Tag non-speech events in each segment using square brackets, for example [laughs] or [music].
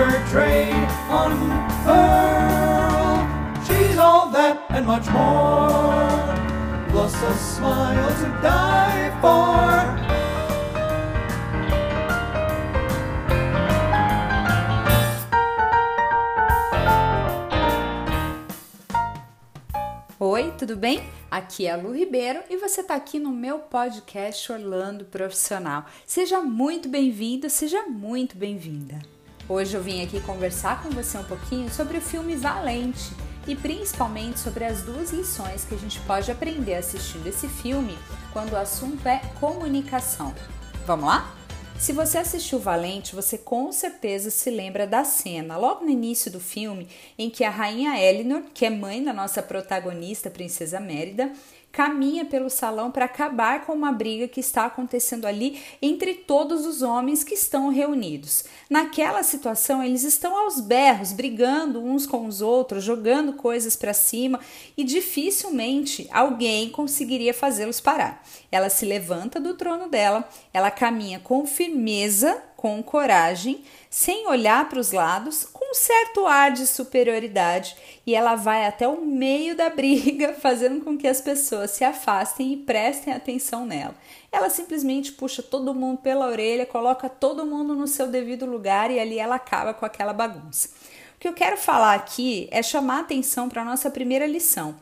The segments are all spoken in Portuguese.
her trade unfurl. She's all that and much more, plus a smile to die for. Oi, tudo bem? Aqui é a Lu Ribeiro e você está aqui no meu podcast Orlando Profissional. Seja muito bem-vindo, seja muito bem-vinda. Hoje eu vim aqui conversar com você um pouquinho sobre o filme Valente e principalmente sobre as duas lições que a gente pode aprender assistindo esse filme quando o assunto é comunicação. Vamos lá? Se você assistiu Valente, você com certeza se lembra da cena, logo no início do filme, em que a rainha Elinor, que é mãe da nossa protagonista, Princesa Mérida, caminha pelo salão para acabar com uma briga que está acontecendo ali entre todos os homens que estão reunidos. Naquela situação, eles estão aos berros, brigando uns com os outros, jogando coisas para cima e dificilmente alguém conseguiria fazê-los parar. Ela se levanta do trono dela, ela caminha com firmeza, com coragem, sem olhar para os lados, com um certo ar de superioridade, e ela vai até o meio da briga, [laughs] fazendo com que as pessoas se afastem e prestem atenção nela. Ela simplesmente puxa todo mundo pela orelha, coloca todo mundo no seu devido lugar e ali ela acaba com aquela bagunça. O que eu quero falar aqui é chamar atenção para a nossa primeira lição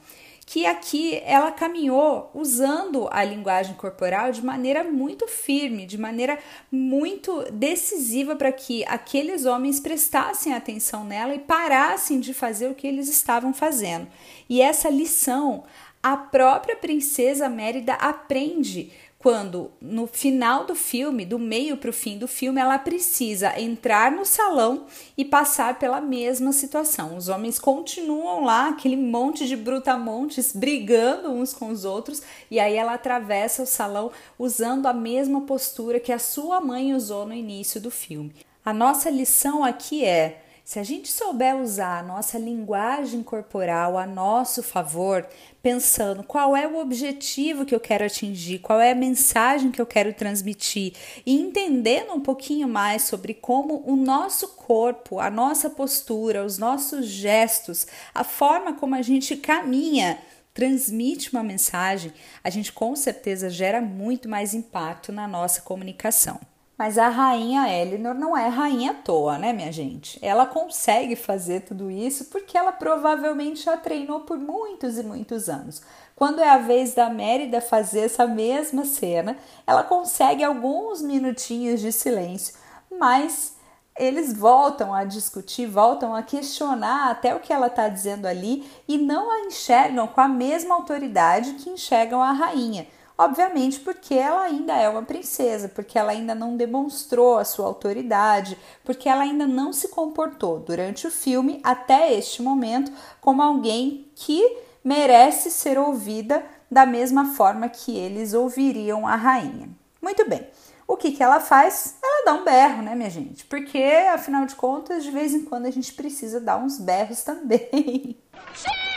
que aqui ela caminhou usando a linguagem corporal de maneira muito firme, de maneira muito decisiva para que aqueles homens prestassem atenção nela e parassem de fazer o que eles estavam fazendo. E essa lição a própria princesa Mérida aprende quando no final do filme, do meio para o fim do filme, ela precisa entrar no salão e passar pela mesma situação. Os homens continuam lá, aquele monte de brutamontes brigando uns com os outros, e aí ela atravessa o salão usando a mesma postura que a sua mãe usou no início do filme. A nossa lição aqui é se a gente souber usar a nossa linguagem corporal a nosso favor, pensando qual é o objetivo que eu quero atingir, qual é a mensagem que eu quero transmitir e entendendo um pouquinho mais sobre como o nosso corpo, a nossa postura, os nossos gestos, a forma como a gente caminha transmite uma mensagem, a gente com certeza gera muito mais impacto na nossa comunicação. Mas a rainha Elinor não é rainha à toa, né, minha gente? Ela consegue fazer tudo isso porque ela provavelmente já treinou por muitos e muitos anos. Quando é a vez da Mérida fazer essa mesma cena, ela consegue alguns minutinhos de silêncio, mas eles voltam a discutir, voltam a questionar até o que ela está dizendo ali e não a enxergam com a mesma autoridade que enxergam a rainha. Obviamente, porque ela ainda é uma princesa, porque ela ainda não demonstrou a sua autoridade, porque ela ainda não se comportou durante o filme até este momento como alguém que merece ser ouvida da mesma forma que eles ouviriam a rainha. Muito bem. O que, que ela faz? Ela dá um berro, né, minha gente? Porque, afinal de contas, de vez em quando a gente precisa dar uns berros também. Chega!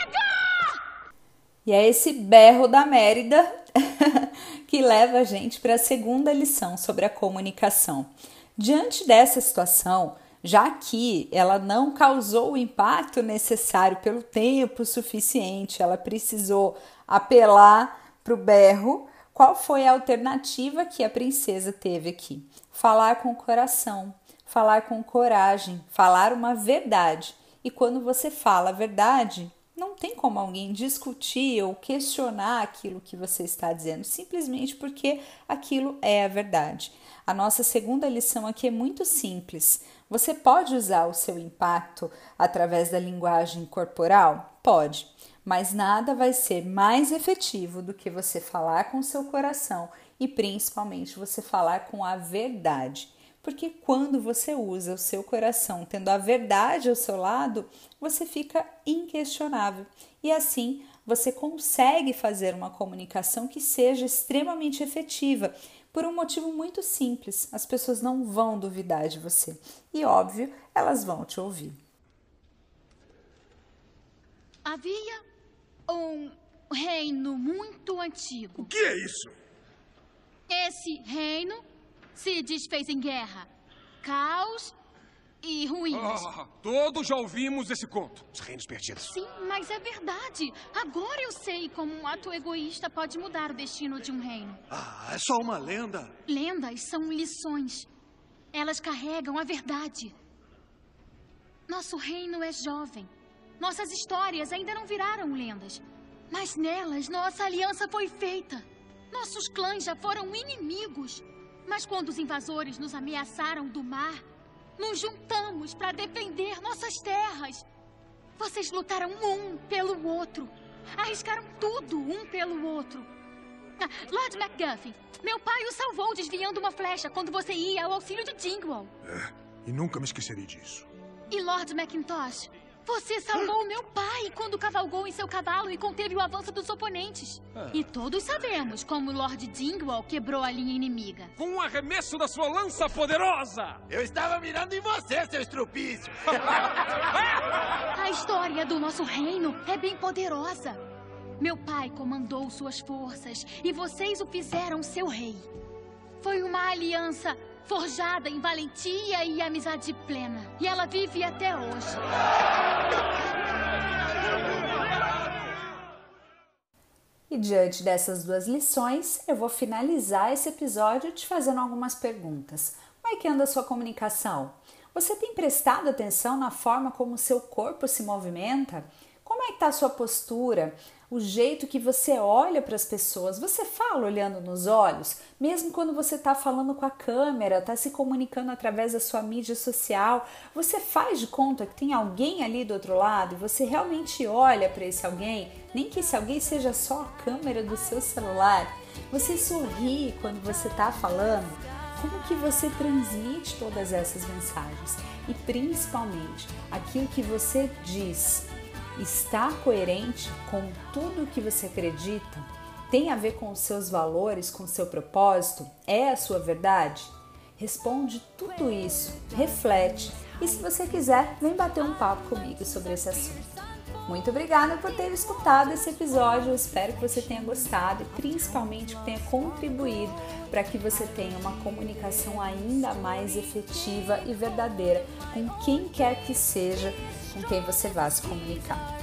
E é esse berro da Mérida [laughs] que leva a gente para a segunda lição sobre a comunicação. Diante dessa situação, já que ela não causou o impacto necessário pelo tempo suficiente, ela precisou apelar para o berro. Qual foi a alternativa que a princesa teve aqui? Falar com o coração, falar com coragem, falar uma verdade. E quando você fala a verdade, tem como alguém discutir ou questionar aquilo que você está dizendo, simplesmente porque aquilo é a verdade. A nossa segunda lição aqui é muito simples. Você pode usar o seu impacto através da linguagem corporal? Pode, mas nada vai ser mais efetivo do que você falar com o seu coração e principalmente você falar com a verdade. Porque quando você usa o seu coração tendo a verdade ao seu lado, você fica inquestionável e assim você consegue fazer uma comunicação que seja extremamente efetiva. Por um motivo muito simples: as pessoas não vão duvidar de você e, óbvio, elas vão te ouvir. Havia um reino muito antigo. O que é isso? Esse reino se desfez em guerra, caos e ruínas. Ah, todos já ouvimos esse conto. Os reinos perdidos. Sim, mas é verdade. Agora eu sei como um ato egoísta pode mudar o destino de um reino. Ah, é só uma lenda. Lendas são lições. Elas carregam a verdade. Nosso reino é jovem. Nossas histórias ainda não viraram lendas. Mas nelas, nossa aliança foi feita. Nossos clãs já foram inimigos. Mas quando os invasores nos ameaçaram do mar, nos juntamos para defender nossas terras. Vocês lutaram um pelo outro. Arriscaram tudo um pelo outro. Ah, [laughs] Lord MacGuffin, meu pai o salvou desviando uma flecha quando você ia ao auxílio de Dingwall. É, e nunca me esquecerei disso. E Lord Macintosh, você salvou meu pai quando cavalgou em seu cavalo e conteve o avanço dos oponentes. E todos sabemos como Lord Dingwall quebrou a linha inimiga. Com um arremesso da sua lança poderosa! Eu estava mirando em você, seu estrupício. [laughs] A história do nosso reino é bem poderosa. Meu pai comandou suas forças e vocês o fizeram seu rei. Foi uma aliança forjada em valentia e amizade plena. E ela vive até hoje. E diante dessas duas lições, eu vou finalizar esse episódio te fazendo algumas perguntas. Como é que anda a sua comunicação? Você tem prestado atenção na forma como seu corpo se movimenta? Como é que está a sua postura? O jeito que você olha para as pessoas? Você fala olhando nos olhos? Mesmo quando você está falando com a câmera, está se comunicando através da sua mídia social, você faz de conta que tem alguém ali do outro lado e você realmente olha para esse alguém, nem que esse alguém seja só a câmera do seu celular. Você sorri quando você está falando? Como que você transmite todas essas mensagens? E principalmente, aquilo que você diz está coerente com tudo o que você acredita? Tem a ver com os seus valores, com o seu propósito? É a sua verdade? Responde tudo isso, reflete e se você quiser, vem bater um papo comigo sobre esse assunto. Muito obrigada por ter escutado esse episódio. Eu espero que você tenha gostado e principalmente que tenha contribuído para que você tenha uma comunicação ainda mais efetiva e verdadeira com quem quer que seja com quem você vá se comunicar.